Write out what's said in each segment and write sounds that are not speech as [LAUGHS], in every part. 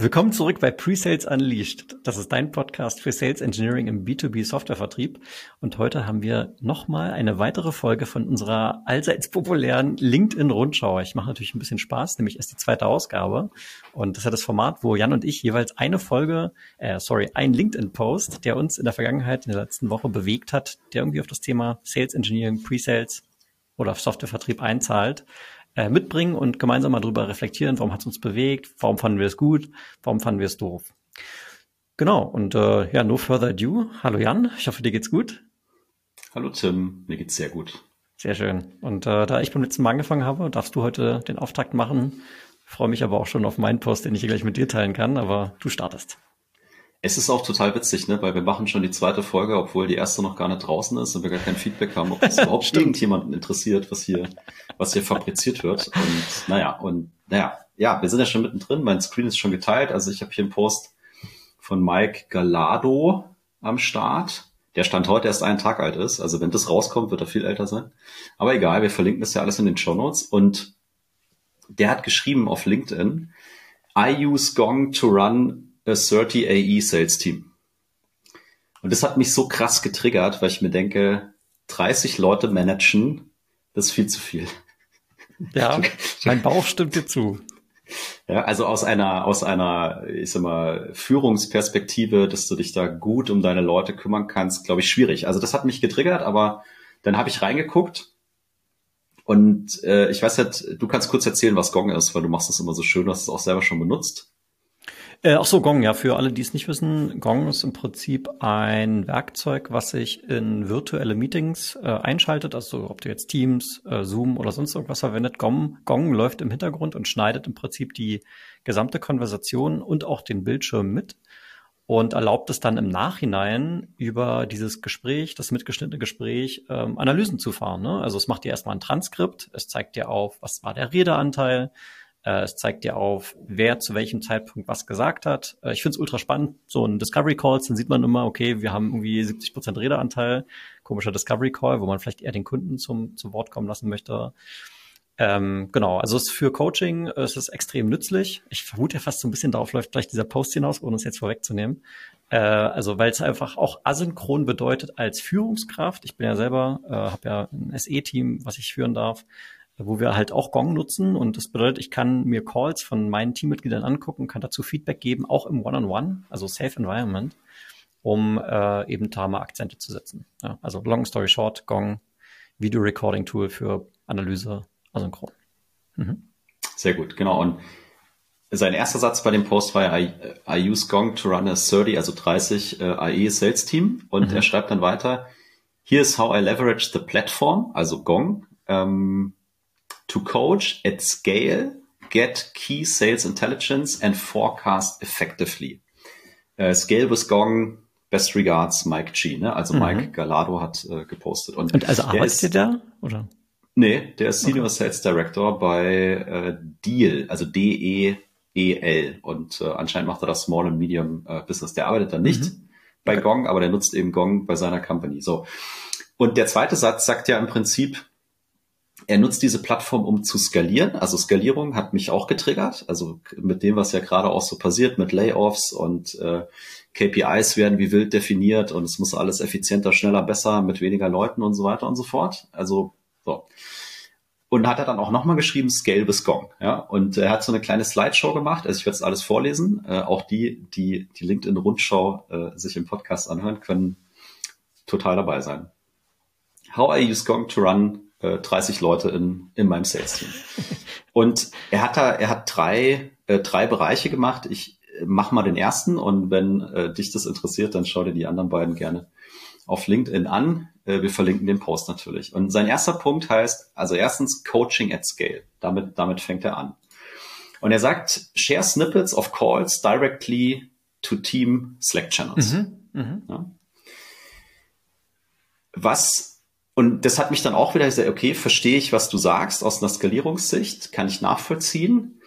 Willkommen zurück bei Pre-Sales Unleashed. Das ist dein Podcast für Sales Engineering im B2B Softwarevertrieb. Und heute haben wir nochmal eine weitere Folge von unserer allseits populären LinkedIn Rundschau. Ich mache natürlich ein bisschen Spaß, nämlich erst die zweite Ausgabe. Und das ist ja das Format, wo Jan und ich jeweils eine Folge, äh, sorry, ein LinkedIn Post, der uns in der Vergangenheit, in der letzten Woche bewegt hat, der irgendwie auf das Thema Sales Engineering, Pre-Sales oder Softwarevertrieb einzahlt, äh, mitbringen und gemeinsam mal drüber reflektieren, warum hat es uns bewegt, warum fanden wir es gut, warum fanden wir es doof. Genau, und äh, ja, no further ado. Hallo Jan, ich hoffe, dir geht's gut. Hallo Tim, mir geht's sehr gut. Sehr schön. Und äh, da ich beim letzten Mal angefangen habe, darfst du heute den Auftakt machen. Ich freue mich aber auch schon auf meinen Post, den ich hier gleich mit dir teilen kann, aber du startest. Es ist auch total witzig, ne? weil wir machen schon die zweite Folge, obwohl die erste noch gar nicht draußen ist und wir gar kein Feedback haben, ob das [LAUGHS] überhaupt irgendjemanden interessiert, was hier, was hier fabriziert wird. Und naja, und naja, ja, wir sind ja schon mittendrin. Mein Screen ist schon geteilt. Also ich habe hier einen Post von Mike Galado am Start. Der Stand heute erst einen Tag alt ist. Also wenn das rauskommt, wird er viel älter sein. Aber egal, wir verlinken das ja alles in den Show Notes. Und der hat geschrieben auf LinkedIn, I use Gong to run 30 AE Sales Team. Und das hat mich so krass getriggert, weil ich mir denke, 30 Leute managen, das ist viel zu viel. Ja, [LAUGHS] mein Bauch stimmt dir zu. Ja, also aus einer, aus einer, ich sag mal, Führungsperspektive, dass du dich da gut um deine Leute kümmern kannst, glaube ich, schwierig. Also das hat mich getriggert, aber dann habe ich reingeguckt und äh, ich weiß halt, du kannst kurz erzählen, was Gong ist, weil du machst das immer so schön, du hast es auch selber schon benutzt. Äh, ach so, Gong, ja, für alle, die es nicht wissen, Gong ist im Prinzip ein Werkzeug, was sich in virtuelle Meetings äh, einschaltet. Also ob du jetzt Teams, äh, Zoom oder sonst irgendwas verwendet, Gong, Gong läuft im Hintergrund und schneidet im Prinzip die gesamte Konversation und auch den Bildschirm mit und erlaubt es dann im Nachhinein über dieses Gespräch, das mitgeschnittene Gespräch, ähm, Analysen zu fahren. Ne? Also es macht dir erstmal ein Transkript, es zeigt dir auf, was war der Redeanteil, es zeigt dir auf, wer zu welchem Zeitpunkt was gesagt hat. Äh, ich finde es ultra spannend. So ein Discovery Calls, dann sieht man immer, okay, wir haben irgendwie 70 Prozent Redeanteil. Komischer Discovery Call, wo man vielleicht eher den Kunden zum, zum Wort kommen lassen möchte. Ähm, genau, also es ist für Coaching es ist extrem nützlich. Ich vermute ja fast so ein bisschen darauf läuft vielleicht dieser Post hinaus, ohne es jetzt vorwegzunehmen. Äh, also weil es einfach auch asynchron bedeutet als Führungskraft. Ich bin ja selber, äh, habe ja ein SE-Team, was ich führen darf wo wir halt auch Gong nutzen. Und das bedeutet, ich kann mir Calls von meinen Teammitgliedern angucken, kann dazu Feedback geben, auch im One-on-One, -on -One, also Safe Environment, um äh, eben da mal Akzente zu setzen. Ja, also long story short, Gong, Video Recording Tool für Analyse asynchron. Mhm. Sehr gut, genau. Und sein erster Satz bei dem Post war I, I use Gong to run a 30, also 30 uh, IE Sales Team. Und mhm. er schreibt dann weiter, Here's how I leverage the platform, also Gong, um, to coach at scale, get key sales intelligence and forecast effectively. Uh, scale with Gong, best regards, Mike G. Ne? Also mhm. Mike Galado hat äh, gepostet. Und, Und also arbeitet ihr da? Oder? Nee, der ist Senior okay. Sales Director bei äh, Deal, also D-E-E-L. Und äh, anscheinend macht er das Small and Medium äh, Business. Der arbeitet da nicht mhm. bei Gong, aber der nutzt eben Gong bei seiner Company. So. Und der zweite Satz sagt ja im Prinzip, er nutzt diese Plattform, um zu skalieren. Also Skalierung hat mich auch getriggert. Also mit dem, was ja gerade auch so passiert, mit Layoffs und äh, KPIs werden wie wild definiert und es muss alles effizienter, schneller, besser, mit weniger Leuten und so weiter und so fort. Also so. Und hat er dann auch nochmal geschrieben, Scale bis Gong. Ja? Und er hat so eine kleine Slideshow gemacht. Also ich werde es alles vorlesen. Äh, auch die, die die LinkedIn-Rundschau äh, sich im Podcast anhören, können total dabei sein. How I use Gong to run 30 äh, Leute in, in meinem Sales-Team. Und er hat da, er hat drei, äh, drei Bereiche gemacht. Ich äh, mach mal den ersten und wenn äh, dich das interessiert, dann schau dir die anderen beiden gerne auf LinkedIn an. Äh, wir verlinken den Post natürlich. Und sein erster Punkt heißt, also erstens Coaching at Scale. Damit, damit fängt er an. Und er sagt, share snippets of calls directly to team Slack channels. Mhm, mh. ja. Was und das hat mich dann auch wieder gesagt, okay, verstehe ich, was du sagst aus einer Skalierungssicht, kann ich nachvollziehen.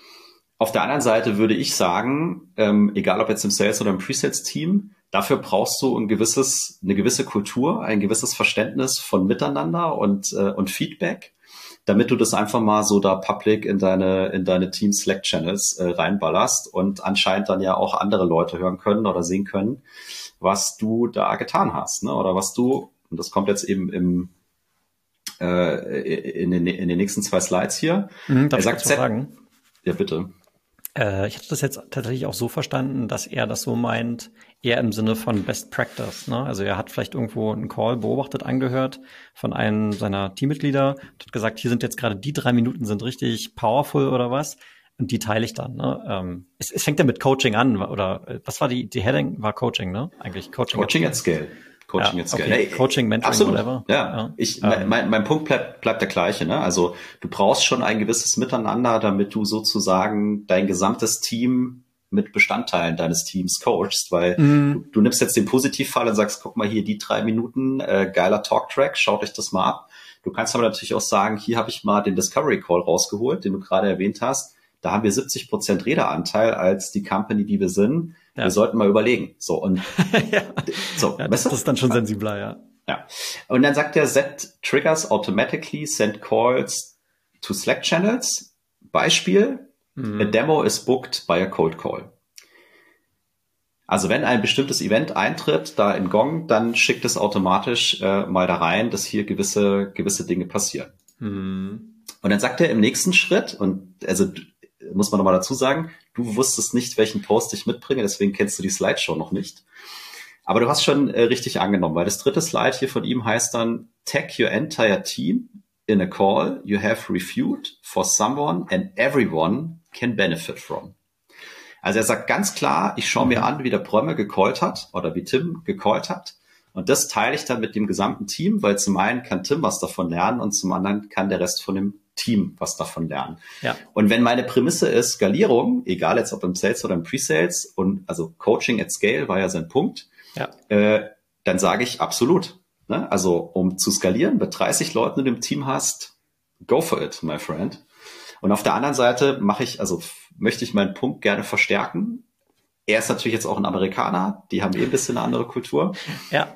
Auf der anderen Seite würde ich sagen, ähm, egal ob jetzt im Sales oder im Presets-Team, dafür brauchst du ein gewisses, eine gewisse Kultur, ein gewisses Verständnis von Miteinander und, äh, und Feedback. damit du das einfach mal so da public in deine, in deine Team Slack Channels äh, reinballerst und anscheinend dann ja auch andere Leute hören können oder sehen können, was du da getan hast, ne? Oder was du, und das kommt jetzt eben im, äh, in, den, in den nächsten zwei Slides hier. Mhm, darf er sagt, ich sagen? Ja, bitte. Äh, ich hatte das jetzt tatsächlich auch so verstanden, dass er das so meint, eher im Sinne von Best Practice. Ne? Also er hat vielleicht irgendwo einen Call beobachtet, angehört von einem seiner Teammitglieder und hat gesagt, hier sind jetzt gerade die drei Minuten sind richtig powerful oder was. Und die teile ich dann. Ne? Ähm, es, es fängt ja mit Coaching an, oder äh, was war die, die Heading war Coaching, ne? Eigentlich Coaching. Coaching at Scale. Coaching ja, Scale. Okay. Hey, Coaching, Mentoring, absolut. whatever. Ja, ja. Ich, ähm. mein, mein Punkt bleibt, bleibt der gleiche. Ne? Also du brauchst schon ein gewisses Miteinander, damit du sozusagen dein gesamtes Team mit Bestandteilen deines Teams coachst, weil mm. du, du, nimmst jetzt den Positivfall und sagst, guck mal hier die drei Minuten, äh, geiler Talktrack, schaut euch das mal ab. Du kannst aber natürlich auch sagen, hier habe ich mal den Discovery Call rausgeholt, den du gerade erwähnt hast. Da haben wir 70 Prozent Redeanteil als die Company, die wir sind. Ja. Wir sollten mal überlegen. So und [LAUGHS] ja. so, ja, das, das ist dann schon sensibler, ja. Ja. Und dann sagt er, set triggers automatically send calls to Slack channels. Beispiel, mhm. a demo is booked by a cold call. Also wenn ein bestimmtes Event eintritt, da in Gong, dann schickt es automatisch äh, mal da rein, dass hier gewisse, gewisse Dinge passieren. Mhm. Und dann sagt er im nächsten Schritt, und also muss man nochmal dazu sagen, du wusstest nicht, welchen Post ich mitbringe, deswegen kennst du die Slideshow noch nicht. Aber du hast schon äh, richtig angenommen, weil das dritte Slide hier von ihm heißt dann, tag your entire team in a call you have reviewed for someone and everyone can benefit from. Also er sagt ganz klar, ich schaue mir mhm. an, wie der Brömme gecallt hat oder wie Tim gecallt hat. Und das teile ich dann mit dem gesamten Team, weil zum einen kann Tim was davon lernen und zum anderen kann der Rest von dem Team was davon lernen. Ja. Und wenn meine Prämisse ist Skalierung, egal jetzt ob im Sales oder im Pre-Sales und also Coaching at Scale war ja sein Punkt, ja. Äh, dann sage ich absolut. Ne? Also um zu skalieren, mit 30 Leuten in dem Team hast, go for it, my friend. Und auf der anderen Seite mache ich, also möchte ich meinen Punkt gerne verstärken. Er ist natürlich jetzt auch ein Amerikaner, die haben eh ein bisschen eine andere Kultur. Ja.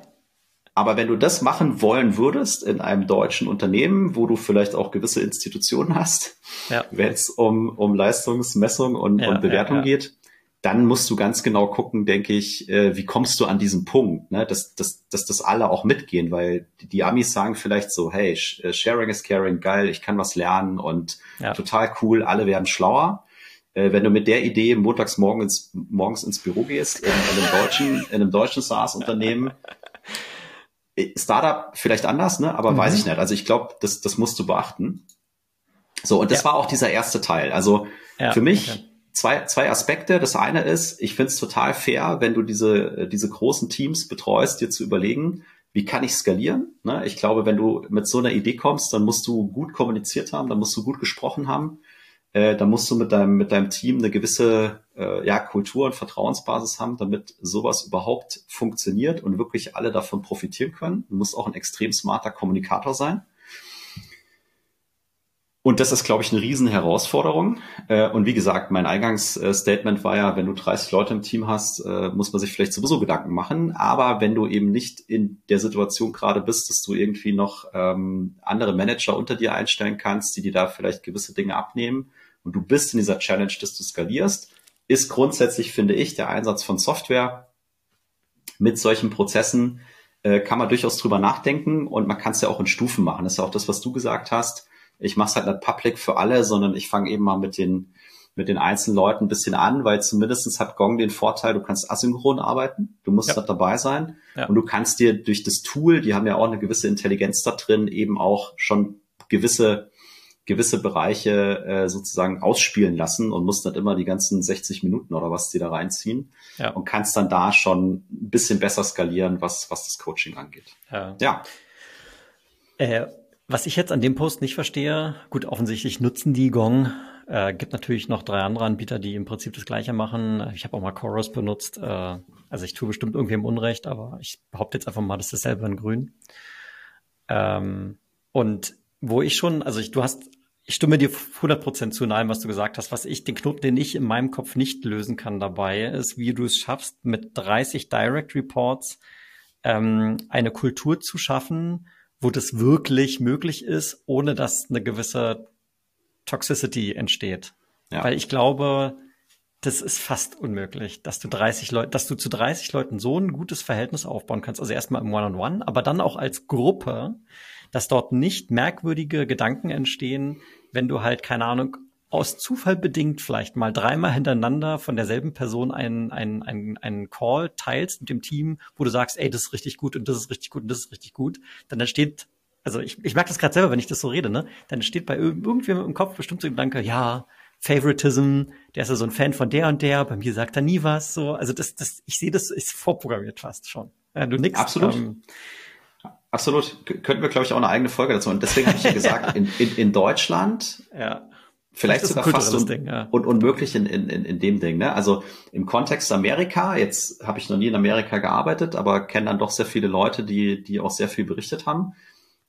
Aber wenn du das machen wollen würdest in einem deutschen Unternehmen, wo du vielleicht auch gewisse Institutionen hast, ja. wenn es um, um Leistungsmessung und, ja, und Bewertung ja, geht, dann musst du ganz genau gucken, denke ich, äh, wie kommst du an diesen Punkt, ne? dass, dass, dass das alle auch mitgehen, weil die, Amis sagen vielleicht so, hey, äh, Sharing is Caring, geil, ich kann was lernen und total cool, alle werden schlauer. Äh, wenn du mit der Idee montags morgens, morgens ins Büro gehst, in, in einem deutschen, in einem deutschen [LAUGHS] SaaS-Unternehmen, Startup vielleicht anders, ne? aber mhm. weiß ich nicht. Also ich glaube, das, das musst du beachten. So, und das ja. war auch dieser erste Teil. Also ja, für mich okay. zwei, zwei Aspekte. Das eine ist, ich finde es total fair, wenn du diese, diese großen Teams betreust, dir zu überlegen, wie kann ich skalieren? Ne? Ich glaube, wenn du mit so einer Idee kommst, dann musst du gut kommuniziert haben, dann musst du gut gesprochen haben äh, da musst du mit deinem, mit deinem Team eine gewisse äh, ja, Kultur und Vertrauensbasis haben, damit sowas überhaupt funktioniert und wirklich alle davon profitieren können. Du musst auch ein extrem smarter Kommunikator sein. Und das ist, glaube ich, eine riesen Herausforderung. Äh, und wie gesagt, mein Eingangsstatement war ja, wenn du 30 Leute im Team hast, äh, muss man sich vielleicht sowieso Gedanken machen. Aber wenn du eben nicht in der Situation gerade bist, dass du irgendwie noch ähm, andere Manager unter dir einstellen kannst, die dir da vielleicht gewisse Dinge abnehmen, und du bist in dieser Challenge, dass du skalierst, ist grundsätzlich, finde ich, der Einsatz von Software mit solchen Prozessen äh, kann man durchaus drüber nachdenken und man kann es ja auch in Stufen machen. Das ist ja auch das, was du gesagt hast. Ich mache es halt nicht public für alle, sondern ich fange eben mal mit den mit den einzelnen Leuten ein bisschen an, weil zumindestens hat Gong den Vorteil, du kannst asynchron arbeiten, du musst ja. da dabei sein ja. und du kannst dir durch das Tool, die haben ja auch eine gewisse Intelligenz da drin, eben auch schon gewisse gewisse Bereiche äh, sozusagen ausspielen lassen und musst nicht immer die ganzen 60 Minuten oder was die da reinziehen ja. und kannst dann da schon ein bisschen besser skalieren, was, was das Coaching angeht. Ja. ja. Äh, was ich jetzt an dem Post nicht verstehe, gut, offensichtlich nutzen die Gong. Äh, gibt natürlich noch drei andere Anbieter, die im Prinzip das Gleiche machen. Ich habe auch mal Chorus benutzt. Äh, also ich tue bestimmt irgendwem Unrecht, aber ich behaupte jetzt einfach mal, das ist selber in Grün. Ähm, und wo ich schon, also ich, du hast ich stimme dir 100% zu in allem, was du gesagt hast. Was ich, den Knoten, den ich in meinem Kopf nicht lösen kann dabei, ist, wie du es schaffst, mit 30 Direct Reports ähm, eine Kultur zu schaffen, wo das wirklich möglich ist, ohne dass eine gewisse Toxicity entsteht. Ja. Weil ich glaube, das ist fast unmöglich, dass du 30 Leute, dass du zu 30 Leuten so ein gutes Verhältnis aufbauen kannst. Also erstmal im One-on-One, -on -One, aber dann auch als Gruppe, dass dort nicht merkwürdige Gedanken entstehen, wenn du halt, keine Ahnung, aus Zufall bedingt vielleicht mal dreimal hintereinander von derselben Person einen, einen, einen, einen Call teilst mit dem Team, wo du sagst, ey, das ist richtig gut und das ist richtig gut und das ist richtig gut, dann entsteht, also ich, ich merke das gerade selber, wenn ich das so rede, ne? Dann entsteht bei irgendwem im Kopf bestimmt so ein Gedanke, ja, Favoritism, der ist ja so ein Fan von der und der, bei mir sagt er nie was, so. Also das, das, ich sehe das ist vorprogrammiert fast schon. Ja, du nix. Absolut. Ähm, Absolut. Könnten wir, glaube ich, auch eine eigene Folge dazu. Und deswegen habe ich ja [LAUGHS] gesagt, in, in, in Deutschland ja. Vielleicht sogar fast un Ding, ja. un unmöglich in, in, in dem Ding. Ne? Also im Kontext Amerika, jetzt habe ich noch nie in Amerika gearbeitet, aber kenne dann doch sehr viele Leute, die, die auch sehr viel berichtet haben,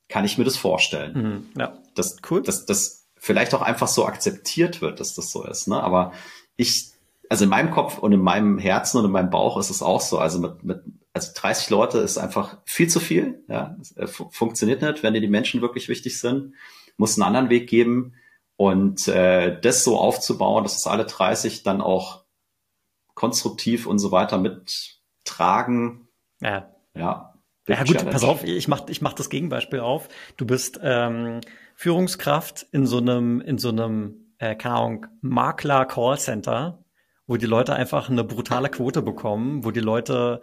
kann ich mir das vorstellen. Mhm, ja. Dass, cool. dass das vielleicht auch einfach so akzeptiert wird, dass das so ist. Ne? Aber ich, also in meinem Kopf und in meinem Herzen und in meinem Bauch ist es auch so. Also mit, mit also 30 Leute ist einfach viel zu viel. Ja? Es, äh, funktioniert nicht, wenn dir die Menschen wirklich wichtig sind. Muss einen anderen Weg geben und äh, das so aufzubauen, dass es alle 30 dann auch konstruktiv und so weiter mittragen. Ja. Ja. Ja gut, pass auf, ich mach, ich mach das Gegenbeispiel auf. Du bist ähm, Führungskraft in so einem, in so einem, äh, keine Ahnung, Makler-Callcenter, wo die Leute einfach eine brutale Quote bekommen, wo die Leute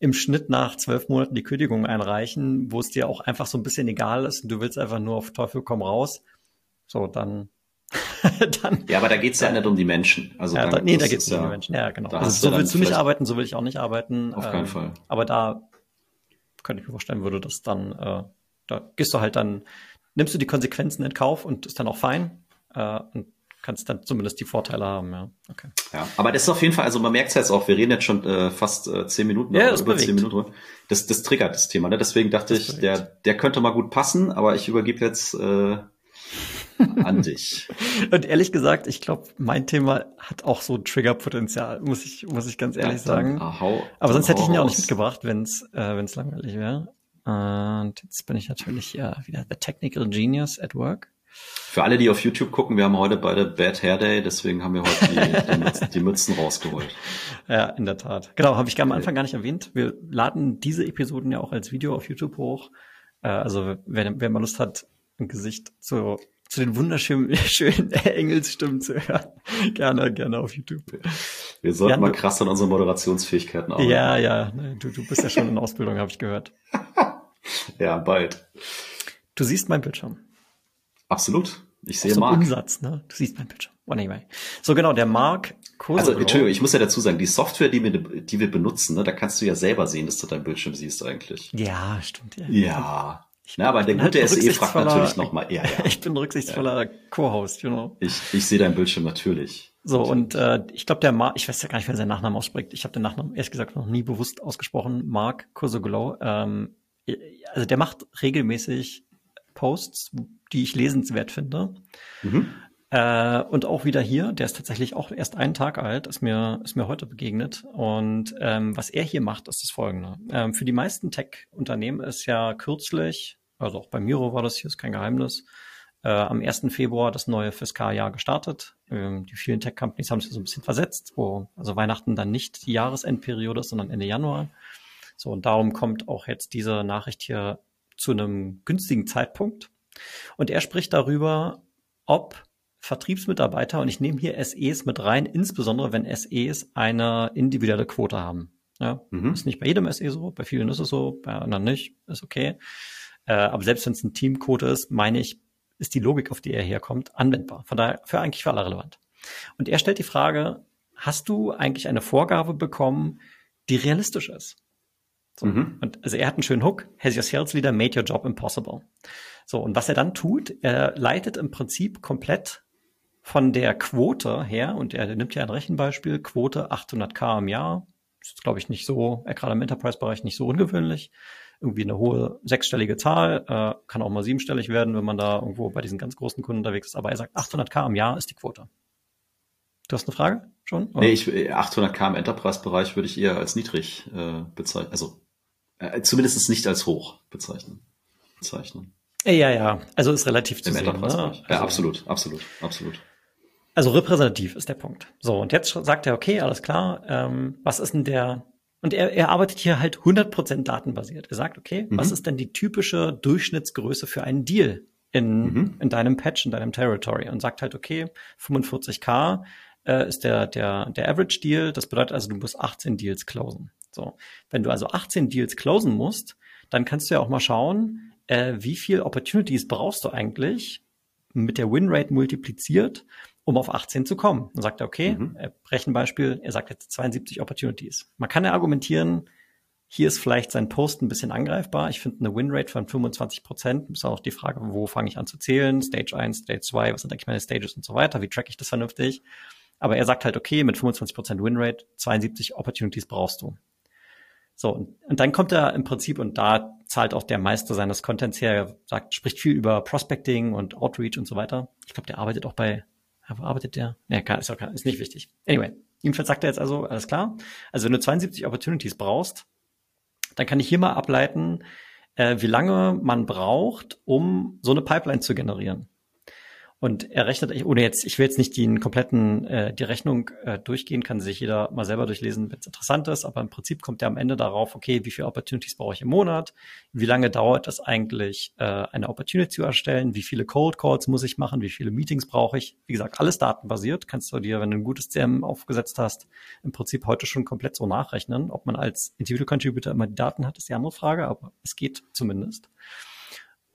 im Schnitt nach zwölf Monaten die Kündigung einreichen, wo es dir auch einfach so ein bisschen egal ist und du willst einfach nur auf Teufel komm raus so, dann. [LAUGHS] dann ja, aber da geht's ja nicht um die Menschen. Also ja, da, nee, da geht's nicht um die Menschen. Ja, genau. Also so willst du nicht arbeiten, so will ich auch nicht arbeiten. Auf keinen ähm, Fall. Aber da könnte ich mir vorstellen, würde das dann, äh, da gehst du halt dann, nimmst du die Konsequenzen in Kauf und ist dann auch fein. Äh, und kannst dann zumindest die Vorteile haben, ja. Okay. Ja, aber das ist auf jeden Fall, also man merkt es jetzt auch, wir reden jetzt schon äh, fast äh, zehn Minuten, ja, über zehn Minuten. Das, das triggert das Thema, ne? Deswegen dachte das ich, der, der könnte mal gut passen, aber ich übergebe jetzt äh, an [LAUGHS] dich. Und ehrlich gesagt, ich glaube, mein Thema hat auch so Triggerpotenzial, muss ich, muss ich ganz ehrlich ja, sagen. Ah, hau, Aber sonst hätte ich ihn ja auch nicht mitgebracht, wenn es äh, wenn's langweilig wäre. Und jetzt bin ich natürlich ja wieder the technical genius at work. Für alle, die auf YouTube gucken, wir haben heute beide Bad Hair Day, deswegen haben wir heute die, die, Mützen, die Mützen rausgeholt. [LAUGHS] Ja, in der Tat. Genau, habe ich am Anfang gar nicht erwähnt. Wir laden diese Episoden ja auch als Video auf YouTube hoch. Äh, also wer, wer mal Lust hat, ein Gesicht zu zu den wunderschönen [LAUGHS] schönen Engelsstimmen zu hören. [LAUGHS] gerne, gerne auf YouTube. Wir sollten Jan, mal krass an unseren Moderationsfähigkeiten arbeiten. Ja, ja, du, du bist ja schon in Ausbildung, habe ich gehört. [LAUGHS] ja, bald. Du siehst meinen Bildschirm. Absolut. Ich sehe so Mark. Umsatz, ne? Du siehst meinen Bildschirm. Oh, anyway. So genau, der Mark Kosoglow. Also, Entschuldigung, ich muss ja dazu sagen, die Software, die wir, die wir benutzen, ne, da kannst du ja selber sehen, dass du deinen Bildschirm siehst eigentlich. Ja, stimmt. Ja. ja. Ich Na, aber der gute halt SE fragt natürlich nochmal. Ja, ja. [LAUGHS] Ich bin rücksichtsvoller ja. Co-Host, you know. Ich, ich sehe deinen Bildschirm natürlich. So, und äh, ich glaube, der Mark, ich weiß ja gar nicht, wer seinen Nachnamen ausspricht. Ich habe den Nachnamen ehrlich gesagt noch nie bewusst ausgesprochen. Mark Kursoglow. Ähm, also der macht regelmäßig Posts, die ich lesenswert finde. Mhm. Äh, und auch wieder hier, der ist tatsächlich auch erst einen Tag alt, ist mir, ist mir heute begegnet. Und ähm, was er hier macht, ist das folgende. Ähm, für die meisten Tech-Unternehmen ist ja kürzlich, also auch bei Miro war das hier, ist kein Geheimnis, äh, am 1. Februar das neue Fiskaljahr gestartet. Ähm, die vielen Tech-Companies haben sich so ein bisschen versetzt, wo also Weihnachten dann nicht die Jahresendperiode ist, sondern Ende Januar. So, und darum kommt auch jetzt diese Nachricht hier zu einem günstigen Zeitpunkt. Und er spricht darüber, ob Vertriebsmitarbeiter, und ich nehme hier SEs mit rein, insbesondere wenn SEs eine individuelle Quote haben. Ja, mhm. Ist nicht bei jedem SE so, bei vielen ist es so, bei anderen nicht, ist okay. Äh, aber selbst wenn es ein Teamquote ist, meine ich, ist die Logik, auf die er herkommt, anwendbar. Von daher für eigentlich für alle relevant. Und er stellt die Frage, hast du eigentlich eine Vorgabe bekommen, die realistisch ist? So. Mhm. Und also er hat einen schönen Hook. Has your sales leader made your job impossible? So. Und was er dann tut, er leitet im Prinzip komplett von der Quote her, und er nimmt ja ein Rechenbeispiel, Quote 800k im Jahr, ist glaube ich nicht so, äh, gerade im Enterprise-Bereich nicht so ungewöhnlich. Irgendwie eine hohe sechsstellige Zahl, äh, kann auch mal siebenstellig werden, wenn man da irgendwo bei diesen ganz großen Kunden unterwegs ist. Aber er sagt, 800k im Jahr ist die Quote. Du hast eine Frage schon? Oder? Nee, ich, 800k im Enterprise-Bereich würde ich eher als niedrig äh, bezeichnen, also äh, zumindest nicht als hoch bezeichnen. bezeichnen. Ja, ja, also ist relativ zu Im sehen. Ne? Also, Ja, absolut, absolut, absolut. Also repräsentativ ist der Punkt. So, und jetzt sagt er, okay, alles klar, ähm, was ist denn der, und er, er arbeitet hier halt 100% datenbasiert. Er sagt, okay, Mhm. was ist denn die typische Durchschnittsgröße für einen Deal in, Mhm. in deinem Patch, in deinem Territory? Und sagt halt, okay, 45k äh, ist der, der, der Average Deal. Das bedeutet also, du musst 18 Deals closen. So, wenn du also 18 Deals closen musst, dann kannst du ja auch mal schauen, äh, wie viel Opportunities brauchst du eigentlich mit der Winrate multipliziert, um auf 18 zu kommen. Dann sagt er, okay, Mhm. äh, Rechenbeispiel, er sagt jetzt 72 Opportunities. Man kann ja argumentieren, hier ist vielleicht sein Post ein bisschen angreifbar. Ich finde eine Winrate von 25 Prozent. Ist auch die Frage, wo fange ich an zu zählen? Stage 1, Stage 2, was sind eigentlich meine Stages und so weiter? Wie track ich das vernünftig? Aber er sagt halt, okay, mit 25 Prozent Winrate, 72 Opportunities brauchst du. So, und, dann kommt er im Prinzip, und da zahlt auch der Meister seines Contents her, er sagt, spricht viel über Prospecting und Outreach und so weiter. Ich glaube, der arbeitet auch bei, wo arbeitet der? Nee, kann, ist, auch, ist nicht wichtig. Anyway, jedenfalls sagt er jetzt also, alles klar. Also wenn du 72 Opportunities brauchst, dann kann ich hier mal ableiten, äh, wie lange man braucht, um so eine Pipeline zu generieren. Und er rechnet, ohne jetzt, ich will jetzt nicht den kompletten, äh, die Rechnung äh, durchgehen, kann sich jeder mal selber durchlesen, wenn es interessant ist, aber im Prinzip kommt er am Ende darauf, okay, wie viele Opportunities brauche ich im Monat, wie lange dauert es eigentlich, äh, eine Opportunity zu erstellen, wie viele Cold Calls muss ich machen, wie viele Meetings brauche ich. Wie gesagt, alles datenbasiert, kannst du dir, wenn du ein gutes CM aufgesetzt hast, im Prinzip heute schon komplett so nachrechnen. Ob man als Individual Contributor immer die Daten hat, ist die andere Frage, aber es geht zumindest.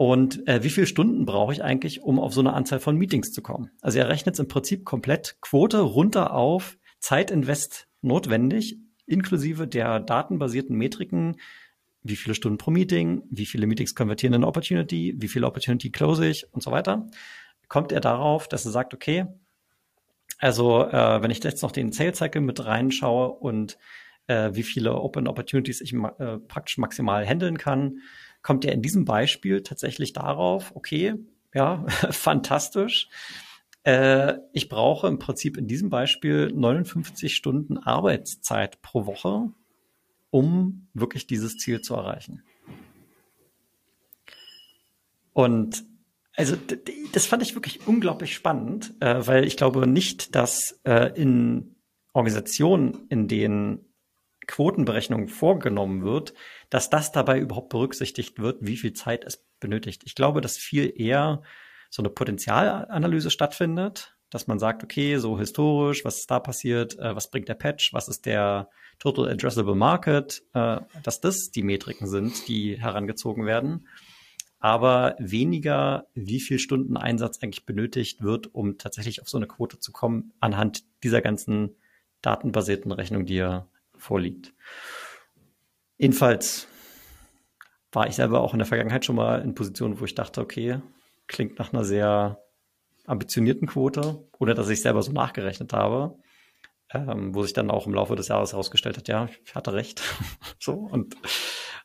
Und äh, wie viele Stunden brauche ich eigentlich, um auf so eine Anzahl von Meetings zu kommen? Also er rechnet es im Prinzip komplett Quote runter auf Zeitinvest notwendig, inklusive der datenbasierten Metriken, wie viele Stunden pro Meeting, wie viele Meetings konvertieren in Opportunity, wie viele Opportunity close ich und so weiter. Kommt er darauf, dass er sagt, okay, also äh, wenn ich jetzt noch den Sales Cycle mit reinschaue und äh, wie viele Open Opportunities ich ma äh, praktisch maximal handeln kann, kommt er in diesem Beispiel tatsächlich darauf, okay, ja, [LAUGHS] fantastisch. Äh, ich brauche im Prinzip in diesem Beispiel 59 Stunden Arbeitszeit pro Woche, um wirklich dieses Ziel zu erreichen. Und also das fand ich wirklich unglaublich spannend, äh, weil ich glaube nicht, dass äh, in Organisationen, in denen Quotenberechnung vorgenommen wird, dass das dabei überhaupt berücksichtigt wird, wie viel Zeit es benötigt. Ich glaube, dass viel eher so eine Potenzialanalyse stattfindet, dass man sagt, okay, so historisch, was ist da passiert, äh, was bringt der Patch, was ist der Total Addressable Market, äh, dass das die Metriken sind, die herangezogen werden, aber weniger, wie viel Stunden Einsatz eigentlich benötigt wird, um tatsächlich auf so eine Quote zu kommen, anhand dieser ganzen datenbasierten Rechnung, die ja vorliegt. Jedenfalls war ich selber auch in der Vergangenheit schon mal in Positionen, wo ich dachte, okay, klingt nach einer sehr ambitionierten Quote, oder dass ich selber so nachgerechnet habe, ähm, wo sich dann auch im Laufe des Jahres herausgestellt hat, ja, ich hatte recht. [LAUGHS] so und,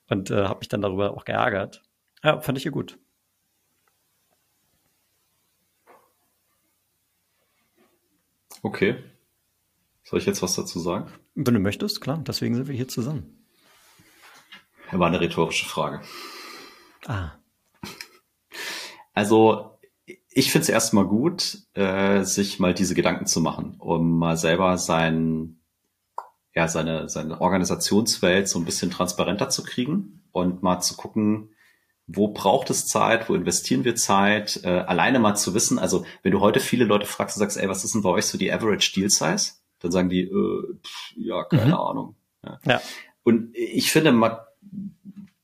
und äh, habe mich dann darüber auch geärgert. Ja, fand ich hier gut. Okay. Soll ich jetzt was dazu sagen? Wenn du möchtest, klar. Deswegen sind wir hier zusammen. War eine rhetorische Frage. Ah. Also ich finde es erstmal gut, äh, sich mal diese Gedanken zu machen, um mal selber sein, ja, seine, seine Organisationswelt so ein bisschen transparenter zu kriegen und mal zu gucken, wo braucht es Zeit, wo investieren wir Zeit, äh, alleine mal zu wissen, also wenn du heute viele Leute fragst und sagst, ey, was ist denn bei euch so die Average Deal Size? Dann sagen die, äh, pff, ja, keine Mhm. Ahnung. Ja. Ja. Und ich finde, man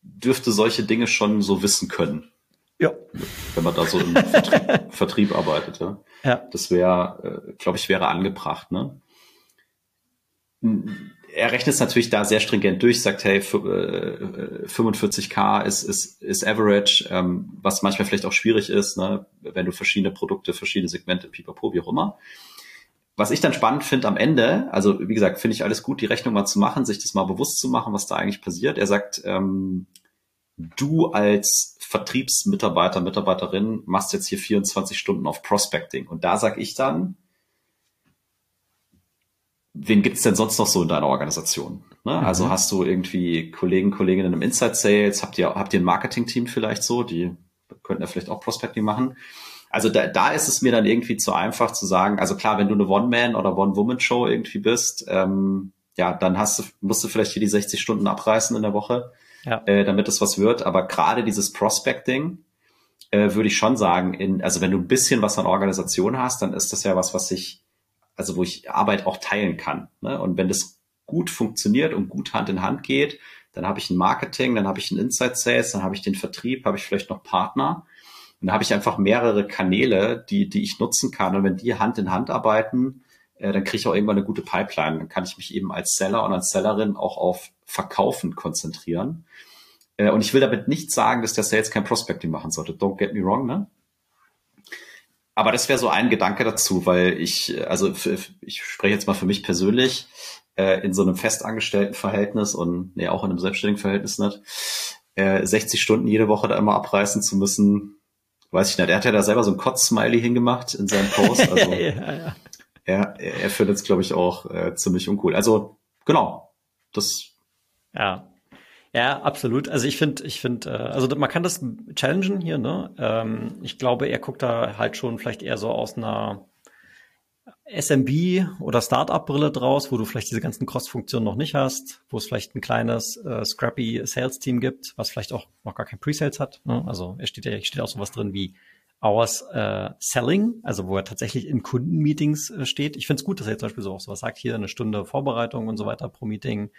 dürfte solche Dinge schon so wissen können, Ja. wenn man da so im Vertrieb, [LAUGHS] Vertrieb arbeitet. Ja. Ja. Das wäre, äh, glaube ich, wäre angebracht. Ne? Er rechnet es natürlich da sehr stringent durch, sagt, hey, f- äh, 45k ist, ist, ist Average, ähm, was manchmal vielleicht auch schwierig ist, ne? wenn du verschiedene Produkte, verschiedene Segmente, pipapo, wie auch immer. Was ich dann spannend finde am Ende, also wie gesagt, finde ich alles gut, die Rechnung mal zu machen, sich das mal bewusst zu machen, was da eigentlich passiert. Er sagt, ähm, du als Vertriebsmitarbeiter, Mitarbeiterin machst jetzt hier 24 Stunden auf Prospecting. Und da sag ich dann, wen gibt's denn sonst noch so in deiner Organisation? Ne? Mhm. Also hast du irgendwie Kollegen, Kolleginnen im Inside Sales? Habt ihr, habt ihr ein Marketing-Team vielleicht so? Die könnten ja vielleicht auch Prospecting machen. Also da, da ist es mir dann irgendwie zu einfach zu sagen, also klar, wenn du eine One-Man- oder One-Woman-Show irgendwie bist, ähm, ja, dann hast du, musst du vielleicht hier die 60 Stunden abreißen in der Woche, ja. äh, damit es was wird. Aber gerade dieses Prospecting, äh, würde ich schon sagen, in, also wenn du ein bisschen was an Organisation hast, dann ist das ja was, was ich, also wo ich Arbeit auch teilen kann. Ne? Und wenn das gut funktioniert und gut Hand in Hand geht, dann habe ich ein Marketing, dann habe ich ein Inside Sales, dann habe ich den Vertrieb, habe ich vielleicht noch Partner. Und dann habe ich einfach mehrere Kanäle, die, die ich nutzen kann. Und wenn die Hand in Hand arbeiten, äh, dann kriege ich auch irgendwann eine gute Pipeline. Dann kann ich mich eben als Seller und als Sellerin auch auf Verkaufen konzentrieren. Äh, und ich will damit nicht sagen, dass der Sales kein Prospecting machen sollte. Don't get me wrong, ne? Aber das wäre so ein Gedanke dazu, weil ich, also für, ich spreche jetzt mal für mich persönlich, äh, in so einem festangestellten Verhältnis und nee, auch in einem selbstständigen Verhältnis nicht, äh, 60 Stunden jede Woche da immer abreißen zu müssen, weiß ich nicht. Er hat ja da selber so ein Kotz-Smiley hingemacht in seinem Post. [LAUGHS] Also ja, ja. Er, er findet es, glaube ich, auch äh, ziemlich uncool. Also genau, das ja. Ja, absolut. Also ich finde, ich finde, äh, also man kann das challengen hier, ne? Ähm, ich glaube, er guckt da halt schon vielleicht eher so aus einer SMB oder Startup-Brille draus, wo du vielleicht diese ganzen Cross-Funktionen noch nicht hast, wo es vielleicht ein kleines, äh, scrappy Sales-Team gibt, was vielleicht auch noch gar kein Pre-Sales hat. Ne? Also es steht ja steht auch sowas drin wie Hours äh, Selling, also wo er tatsächlich in Kundenmeetings äh, steht. Ich finde es gut, dass er jetzt zum Beispiel so auch sowas sagt, hier eine Stunde Vorbereitung und so weiter pro Meeting,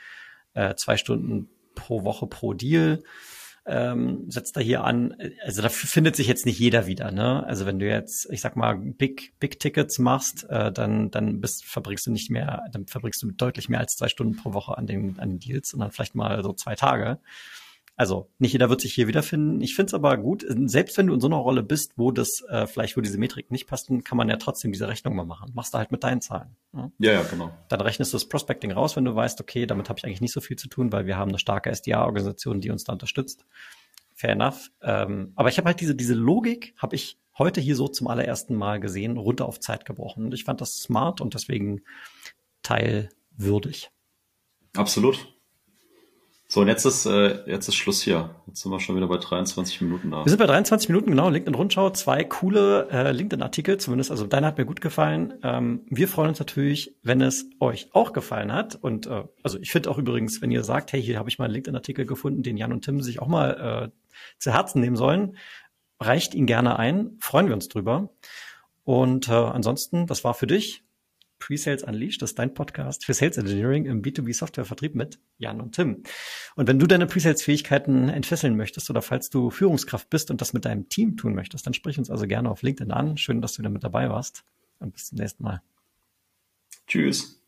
äh, zwei Stunden pro Woche pro Deal ähm, setzt er hier an. Also da findet sich jetzt nicht jeder wieder. Ne? Also wenn du jetzt, ich sag mal, Big Big Tickets machst, äh, dann dann bist, verbringst du nicht mehr, dann verbringst du deutlich mehr als zwei Stunden pro Woche an den an den Deals, sondern vielleicht mal so zwei Tage. Also nicht jeder wird sich hier wiederfinden. Ich finde es aber gut, selbst wenn du in so einer Rolle bist, wo das äh, vielleicht, wo diese Metrik nicht passt, kann man ja trotzdem diese Rechnung mal machen. Machst du halt mit deinen Zahlen. Ne? Ja, ja, genau. Dann rechnest du das Prospecting raus, wenn du weißt, okay, damit habe ich eigentlich nicht so viel zu tun, weil wir haben eine starke SDA-Organisation, die uns da unterstützt. Fair enough. Ähm, aber ich habe halt diese, diese Logik, habe ich heute hier so zum allerersten Mal gesehen, runter auf Zeit gebrochen. Und ich fand das smart und deswegen teilwürdig. Absolut. So, und jetzt ist, äh, jetzt ist Schluss hier. Jetzt sind wir schon wieder bei 23 Minuten da. Wir sind bei 23 Minuten, genau. LinkedIn Rundschau, zwei coole äh, LinkedIn-Artikel, zumindest. Also deiner hat mir gut gefallen. Ähm, wir freuen uns natürlich, wenn es euch auch gefallen hat. Und äh, also ich finde auch übrigens, wenn ihr sagt, hey, hier habe ich mal einen LinkedIn-Artikel gefunden, den Jan und Tim sich auch mal äh, zu Herzen nehmen sollen, reicht ihn gerne ein. Freuen wir uns drüber. Und äh, ansonsten, das war für dich Pre-Sales Unleashed, das ist dein Podcast für Sales Engineering im B2B Software Vertrieb mit Jan und Tim. Und wenn du deine Pre-Sales Fähigkeiten entfesseln möchtest oder falls du Führungskraft bist und das mit deinem Team tun möchtest, dann sprich uns also gerne auf LinkedIn an. Schön, dass du wieder mit dabei warst und bis zum nächsten Mal. Tschüss.